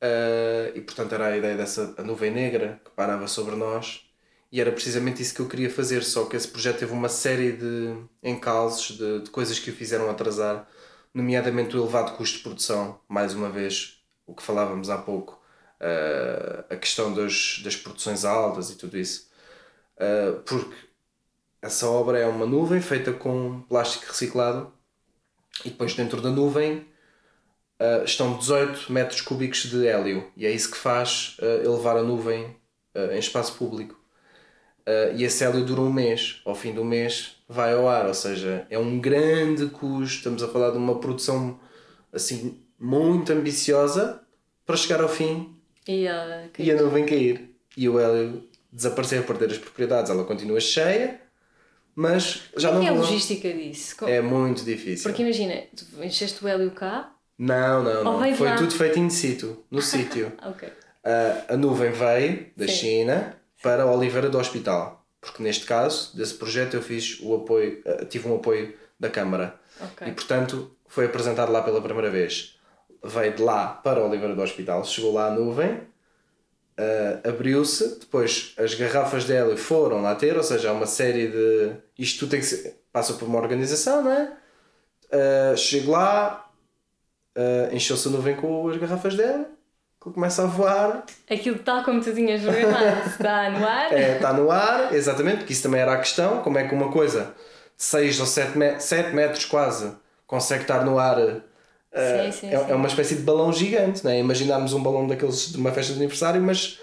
Eh, e portanto era a ideia dessa nuvem negra que parava sobre nós e era precisamente isso que eu queria fazer, só que esse projeto teve uma série de encalços, de, de coisas que o fizeram atrasar, nomeadamente o elevado custo de produção, mais uma vez, o que falávamos há pouco, eh, a questão das, das produções altas e tudo isso. Eh, porque essa obra é uma nuvem feita com plástico reciclado e depois dentro da nuvem Uh, estão 18 metros cúbicos de hélio e é isso que faz uh, elevar a nuvem uh, em espaço público. Uh, e esse hélio dura um mês, ao fim do mês vai ao ar, ou seja, é um grande custo. Estamos a falar de uma produção assim muito ambiciosa para chegar ao fim E, uh, e a nuvem cair e o hélio desaparecer, perder as propriedades. Ela continua cheia, mas já Como é não que é a logística disso? Co- é muito difícil. Porque imagina, tu encheste o hélio cá. Não, não, não. Foi lá? tudo feito in situ, no sítio. Ok. a, a nuvem veio da Sim. China para Oliveira do Hospital. Porque neste caso, desse projeto, eu fiz o apoio, eh, tive um apoio da Câmara. Ok. E portanto foi apresentado lá pela primeira vez. Veio de lá para Oliveira do Hospital, chegou lá a nuvem, eh, abriu-se, depois as garrafas de hélio foram lá ter, ou seja, há uma série de. Isto tudo tem que ser. passa por uma organização, não é? Eh, chego lá, eh, encheu-se a nuvem com as garrafas de hélio, que começa a voar, Aquilo tal como tu tinhas programado está no ar. é, está no ar, exatamente, porque isso também era a questão, como é que uma coisa de 6 ou 7, me 7 metros quase consegue estar no ar. Eh, Sim, sim, é, sim. é uma espécie de balão gigante, não é? Imaginarmos um balão daqueles de uma festa de aniversário, mas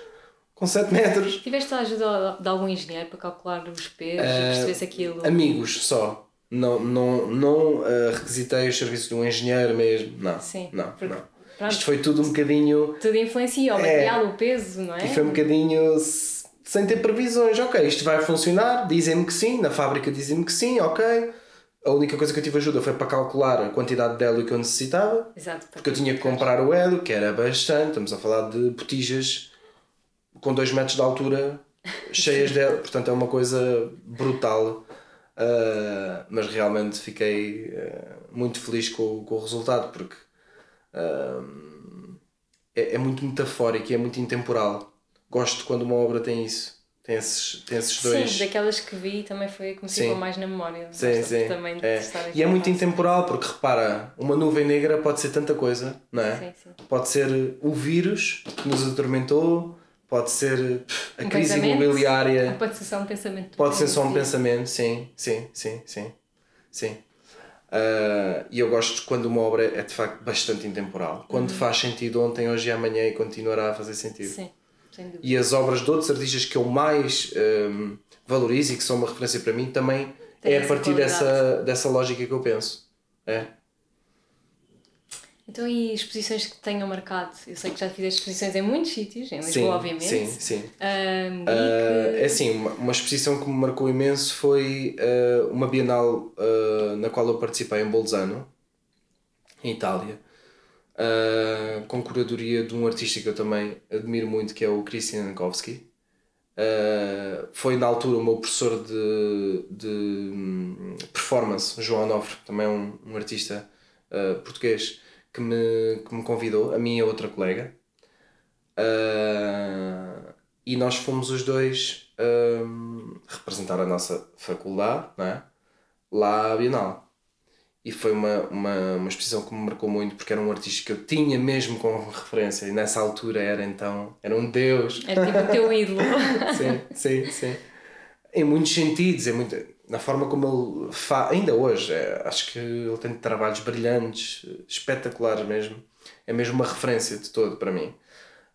com 7 metros. Tiveste a ajuda de algum engenheiro para calcular os pesos Eh, e perceber se aquilo. Amigos só. Não, não, não eh, requisitei os serviços de um engenheiro mesmo. Não. Sim, Não, porque- não. pronto. Isto foi tudo um bocadinho. Tudo influencia o É. material, o peso, não é? E foi um bocadinho sem ter previsões. Ok, isto vai funcionar, dizem-me que sim, na fábrica dizem-me que sim, ok. A única coisa que eu tive ajuda foi para calcular a quantidade de hélio que eu necessitava, Exato. porque eu tinha que comprar o hélio, que era bastante, estamos a falar de botijas com 2 metros de altura, cheias de hélio, portanto é uma coisa brutal. Ah, mas realmente fiquei ah, muito feliz com, com o resultado, porque ah, é, é muito metafórico e é muito intemporal. Gosto quando uma obra tem isso. Tem esses, tem esses dois. Sim, daquelas que vi também foi a que me ficou mais na memória. Sim, sim. É. E é muito intemporal, porque repara, uma nuvem negra pode ser tanta coisa, não é? Sim, sim. Pode ser o vírus que nos atormentou, pode ser a Um crise imobiliária. Ou pode ser só um pensamento. Pode ser só um pensamento, sim, sim, sim, sim. sim. Ah, e eu gosto quando uma obra é de facto bastante intemporal. Quando Uhum. faz sentido ontem, hoje e amanhã e continuará a fazer sentido. Sim. E as obras de outros artistas que eu mais hum, valorizo e que são uma referência para mim também Tem é a partir qualidade. dessa, dessa lógica que eu penso. É. Então, e exposições que tenham marcado? Eu sei que já fizeste exposições em muitos sítios, em Lisboa, Sim, obviamente. sim, sim. Ahm, e Ah, é assim, uma, uma exposição que me marcou imenso foi ah, uma Bienal ah, na qual eu participei em Bolzano, em Itália, ah, com curadoria de um artista que eu também admiro muito, que é o Christian Jankowski. Ah, foi na altura o meu professor de, de hum, performance, João Onofre, também um, um artista ah, português, que me, que me convidou, a mim e outra colega. Ah, e nós fomos os dois ahm, representar a nossa faculdade é? lá à Bienal. E foi uma, uma, uma exposição que me marcou muito porque era um artista que eu tinha mesmo como referência e nessa altura era então, era um deus. Era tipo o teu ídolo. sim, sim, sim. Em muitos sentidos, em muito, na forma como ele faz, ainda hoje, é, acho que ele tem trabalhos brilhantes, espetaculares mesmo. É mesmo uma referência de todo para mim.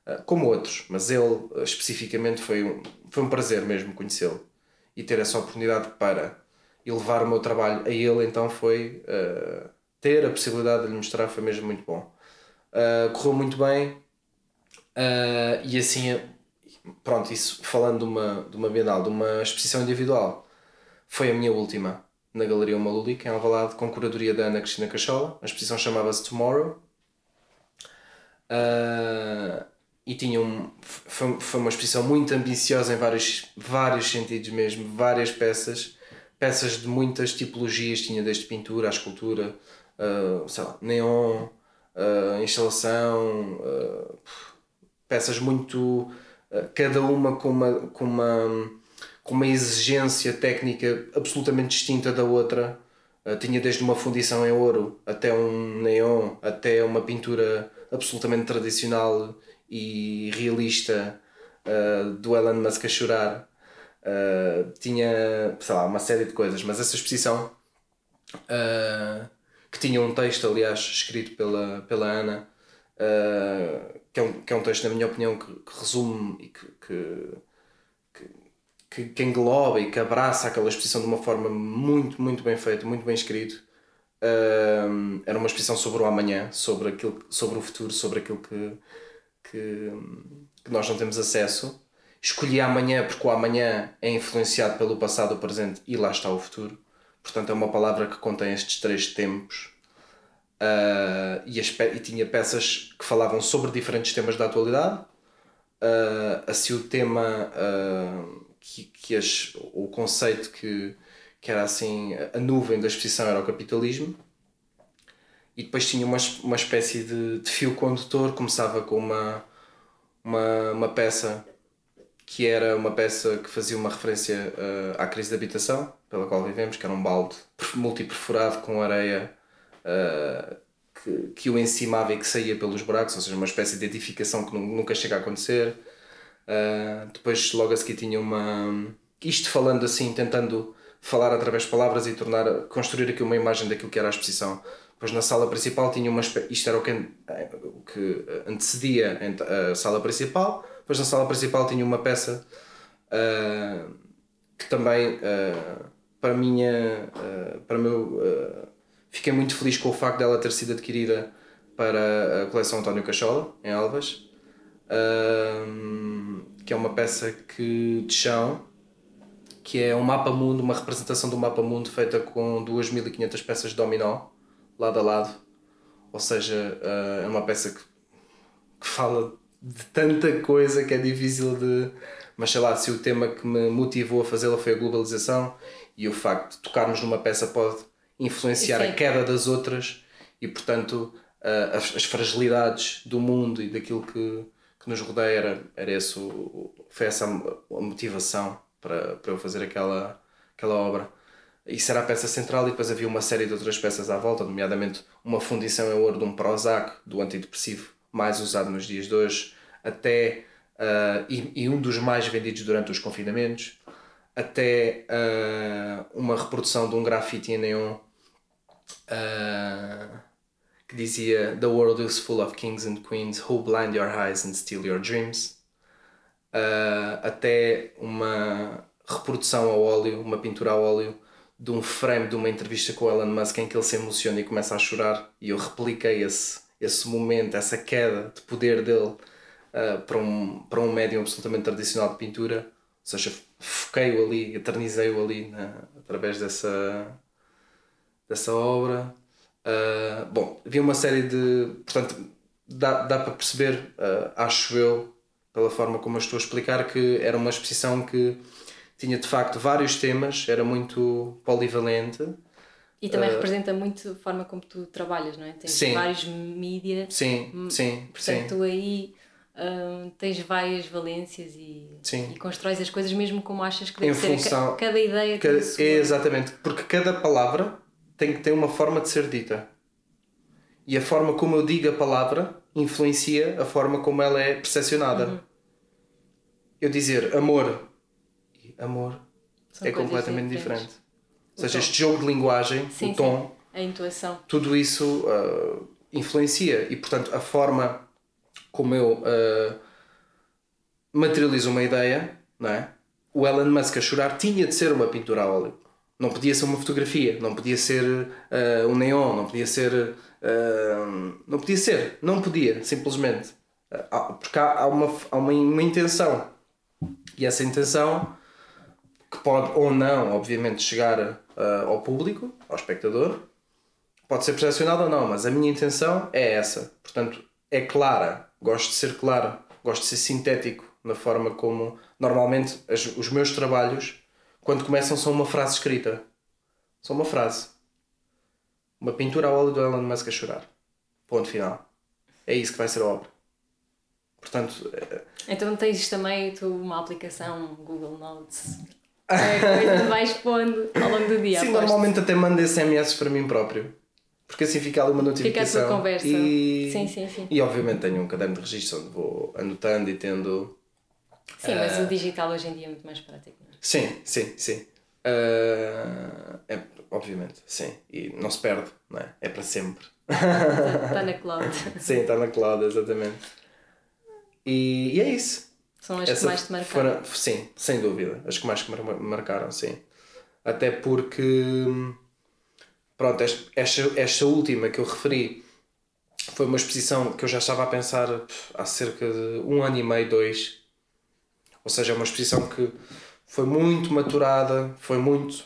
Ah, Como outros, mas ele ah, especificamente foi um, foi um prazer mesmo conhecê-lo e ter essa oportunidade para elevar o meu trabalho a ele, então foi ah, ter a possibilidade de lhe mostrar, foi mesmo muito bom. Ah, correu muito bem ah, e assim pronto, isso falando de uma, de uma Bienal, de uma exposição individual, foi a minha última na Galeria Uma Lúdica, em Alvalade, com curadoria da Ana Cristina Cachola. A exposição chamava-se Tomorrow. Ah, e tinha um, foi, foi uma exposição muito ambiciosa em vários, vários sentidos mesmo, várias peças, peças de muitas tipologias, tinha desde pintura à escultura, ah, sei lá, neon, ah, instalação, ah, peças muito cada uma com uma, com uma, com uma exigência técnica absolutamente distinta da outra. Tinha desde uma fundição em ouro até um neon, até uma pintura absolutamente tradicional e realista do Elon Musk a chorar. Eh, tinha, sei lá, uma série de coisas, mas essa exposição eh, que tinha um texto, aliás, escrito pela, pela Ana, uh, que, é um, que é um texto, na minha opinião, que, que resume e que, que, que, que engloba e que abraça aquela exposição de uma forma muito, muito bem feita, muito bem escrito. Uh, era uma exposição sobre o amanhã, sobre, aquilo, sobre o futuro, sobre aquilo que, que, que nós não temos acesso. Escolhi amanhã porque o amanhã é influenciado pelo passado, o presente e lá está o futuro. Portanto, é uma palavra que contém estes três tempos. Uh, e, as e tinha peças que falavam sobre diferentes temas da atualidade. Uh, assim, o tema, uh, que, que as, o conceito que, que era assim, a nuvem da exposição era o capitalismo. E depois tinha uma, uma espécie de, de fio condutor, começava com uma, uma, uma peça que era uma peça que fazia uma referência uh, à crise de habitação pela qual vivemos, que era um balde multiperforado com areia uh, que, que o encimava e que saía pelos buracos, ou seja, uma espécie de edificação que nu- nunca chega a acontecer. Uh, depois, logo a seguir, tinha uma. Isto falando assim, tentando falar através de palavras e tornar, construir aqui uma imagem daquilo que era a exposição. Depois, na sala principal, tinha uma. Isto era o que, o que antecedia a sala principal. Depois, na sala principal, tinha uma peça uh, que também, uh, para minha. Uh, para meu. Fiquei muito feliz com o facto dela ter sido adquirida para a coleção António Cachola, em Alvas. Que é uma peça que, de chão que é um mapa mundo, uma representação do mapa mundo feita com 2500 peças de dominó, lado a lado. Ou seja, é uma peça que, que fala de tanta coisa que é difícil de. Mas sei lá, se o tema que me motivou a fazê-la foi a globalização e o facto de tocarmos numa peça pode influenciar a queda das outras e, portanto, uh, as, as fragilidades do mundo e daquilo que, que nos rodeia era, era esse o, foi essa a motivação para, para eu fazer aquela, aquela obra. Isso era a peça central e depois havia uma série de outras peças à volta, nomeadamente uma fundição em ouro de um Prozac, do antidepressivo mais usado nos dias de hoje, até uh, e, e, um dos mais vendidos durante os confinamentos, até uh, uma reprodução de um grafite em neon uh, que dizia The world is full of kings and queens who blind your eyes and steal your dreams. Até uma reprodução ao óleo, uma pintura ao óleo de um frame de uma entrevista com Elon Musk em que ele se emociona e começa a chorar e eu repliquei esse, esse momento, essa queda de poder dele uh, para, um, para um médium absolutamente tradicional de pintura, ou seja, foquei-o ali, eternizei-o ali na, através dessa, dessa obra. Uh, bom, havia uma série de. Portanto, dá, dá para perceber, uh, acho eu, pela forma como eu estou a explicar, que era uma exposição que tinha de facto vários temas, era muito polivalente. E também uh, representa muito a forma como tu trabalhas, não é? Tens sim. vários mídias. Sim, hum, sim. Portanto, sim. tu aí uh, tens várias valências e, e constróis as coisas mesmo como achas que deve em ser. Função, cada ideia cada, tem é Exatamente, porque cada palavra tem que ter uma forma de ser dita. E a forma como eu digo a palavra influencia a forma como ela é percepcionada. Uhum. Eu dizer amor e amor São é completamente diferente. Ou seja, este jogo de linguagem, sim, o tom, sim. a intuação, tudo isso uh, influencia e, portanto, a forma como eu uh, materializo uma ideia, não é? O Elon Musk a chorar tinha de ser uma pintura a óleo. Não podia ser uma fotografia, não podia ser uh, um neon, não podia ser. Uh, não podia ser, não podia, simplesmente. Porque há, há, uma, há uma, uma intenção. E essa intenção, que pode ou não, obviamente, chegar ao público, ao espectador, pode ser percepcionada ou não, mas a minha intenção é essa. Portanto, é clara, gosto de ser claro, gosto de ser sintético na forma como. Normalmente, as, os meus trabalhos quando começam são uma frase escrita. São uma frase. Uma pintura ao óleo do Elon Musk a chorar. Ponto final. É isso que vai ser a obra. Portanto. É... Então tens também tu uma aplicação Google Notes. É coisa vais pondo ao longo do dia. Sim, normalmente até mando SMS para mim próprio. Porque assim fica ali uma notificação. Fica a tua conversa. E... Sim, sim, sim. E obviamente tenho um caderno de registro onde vou anotando e tendo. Sim, uh... mas o digital hoje em dia é muito mais prático. Sim, sim, sim. Uh, é, obviamente, sim. E não se perde, não é? É para sempre. Está na cloud. sim, está na cloud, exatamente. E, e é isso. São as Essa que mais te marcaram? Foram, sim, sem dúvida. As que mais me marcaram, sim. Até porque, pronto, esta, esta última que eu referi foi uma exposição que eu já estava a pensar há cerca de um ano e meio, dois. Ou seja, é uma exposição que foi muito maturada, foi muito.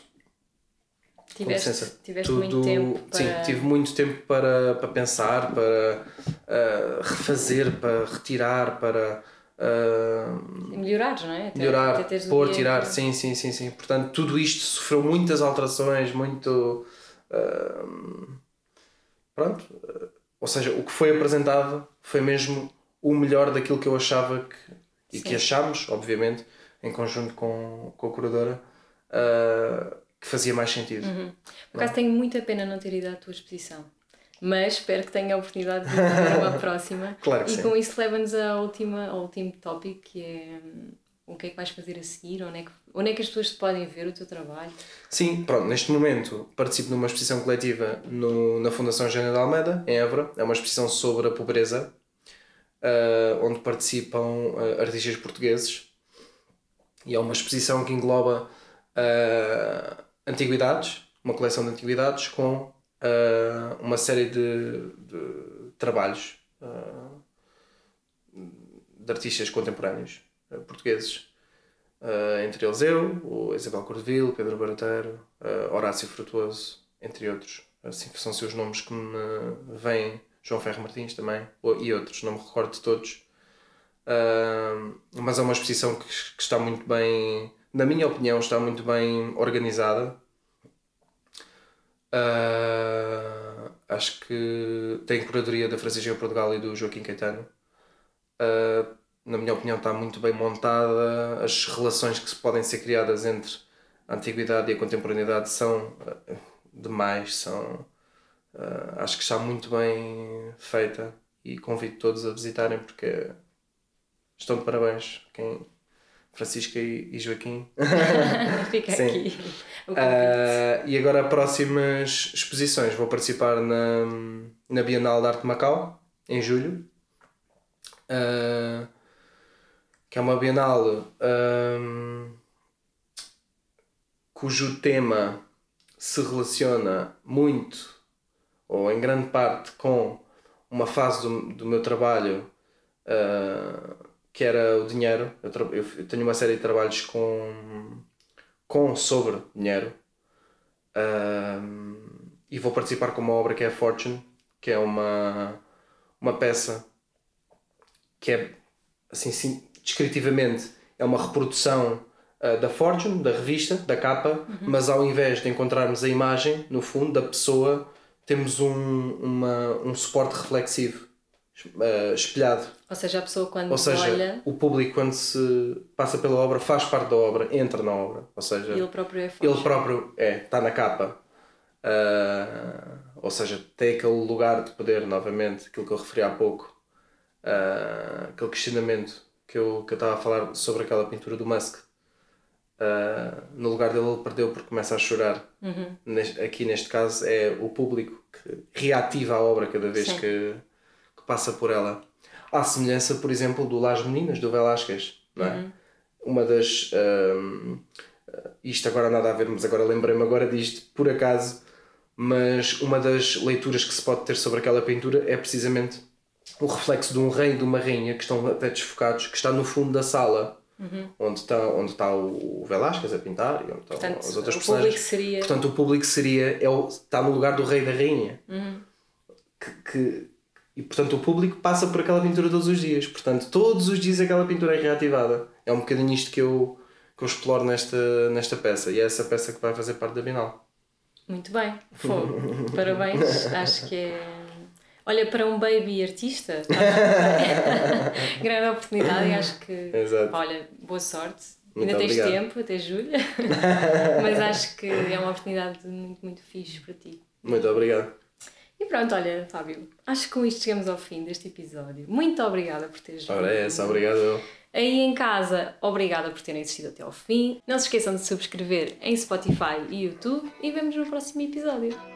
Tiveste, tiveste tudo, muito tempo para... Sim, tive muito tempo para, para pensar, para uh, refazer, para retirar, para. Uh, melhorar, não é? Até, melhorar, até pôr, tirar, que... sim, sim, sim, sim. Portanto, tudo isto sofreu muitas alterações, muito. Uh, pronto. Ou seja, o que foi apresentado foi mesmo o melhor daquilo que eu achava que, e sim. que achámos, obviamente, em conjunto com, com a curadora, uh, que fazia mais sentido. Uhum. Por acaso tenho muita pena não ter ido à tua exposição, mas espero que tenha a oportunidade de para uma próxima. Claro que e sim. com isso leva-nos ao último tópico que é hum, o que é que vais fazer a seguir, onde é que, onde é que as pessoas te podem ver o teu trabalho? Sim, pronto, neste momento participo numa exposição coletiva no, na Fundação Eugênio de Almeida, em Évora. É uma exposição sobre a pobreza, uh, onde participam uh, artistas portugueses e é uma exposição que engloba uh, antiguidades, uma coleção de antiguidades com uh, uma série de, de trabalhos uh, de artistas contemporâneos portugueses. entre eles eu, o Isabel Cordeville, Pedro Barateiro, Horácio Frutuoso, entre outros. Assim são seus nomes que me vêm, João Ferro Martins também, e outros, não me recordo de todos Uh, mas é uma exposição que, que, está muito bem, na minha opinião, está muito bem organizada. Uh, acho que tem curadoria da Francisca Portugal e do Joaquim Caetano. Uh, na minha opinião, está muito bem montada. As relações que se podem ser criadas entre a antiguidade e a contemporaneidade são uh, demais, são. Acho que está muito bem feita e convido todos a visitarem porque estão de parabéns. Quem, Francisca e, Joaquim. Fica Sim. aqui. Uh, e agora, próximas exposições. Vou participar na, na Bienal de Arte de Macau, em julho. Uh, que é uma Bienal um, cujo tema se relaciona muito, ou em grande parte, com uma fase do, do meu trabalho uh, que era o dinheiro. Eu, eu tenho uma série de trabalhos com, com sobre dinheiro. Um, e vou participar com uma obra que é a Fortune, que é uma, uma peça que é, assim, sim, descritivamente, é uma reprodução uh, da Fortune, da revista, da capa, mas ao invés de encontrarmos a imagem, no fundo, da pessoa, temos um, uma, um suporte reflexivo uh, espelhado. Ou seja, a pessoa quando Ou seja, olha, o público, quando se passa pela obra, faz parte da obra, entra na obra. Ou seja, ele próprio é forte. ele próprio é, está na capa. Ah, ou seja, tem aquele lugar de poder, novamente, aquilo que eu referi há pouco, ah, aquele questionamento que eu, que eu estava a falar sobre aquela pintura do Musk. Ah, no lugar dele, ele perdeu porque começa a chorar. Uhum. Neste- aqui, neste caso, é o público que reativa a obra cada vez Sim. que passa por ela. À semelhança, por exemplo, do Las Meninas, do Velázquez, não é? Uhum. Uma das. ahm, isto agora nada a ver, mas agora lembrei-me agora disto, por acaso, mas uma das leituras que se pode ter sobre aquela pintura é precisamente o reflexo de um rei e de uma rainha que estão até desfocados, que está no fundo da sala. Onde está, onde está o Velázquez a pintar e onde estão Portanto, as outras o personagens. público seria. Portanto, o público seria, é o, está no lugar do rei e da rainha. Uhum. Que, que- e, portanto, o público passa por aquela pintura todos os dias. Portanto, todos os dias aquela pintura é reativada. É um bocadinho isto que eu, que eu exploro nesta, nesta peça. E é essa peça que vai fazer parte da Bienal. Muito bem, fogo. Parabéns, acho que é. Olha, para um baby artista, grande oportunidade e acho que. Exato. Olha, boa sorte. Muito Ainda tens obrigado. tempo, até julho. Mas acho que é uma oportunidade muito, muito fixe para ti. Muito obrigado. E pronto, olha, Fábio, acho que com isto chegamos ao fim deste episódio. Muito obrigada por teres Ora, é vindo. essa. Obrigado. Aí em casa, obrigada por terem assistido até ao fim. Não se esqueçam de subscrever em Spotify e YouTube e vemos no próximo episódio.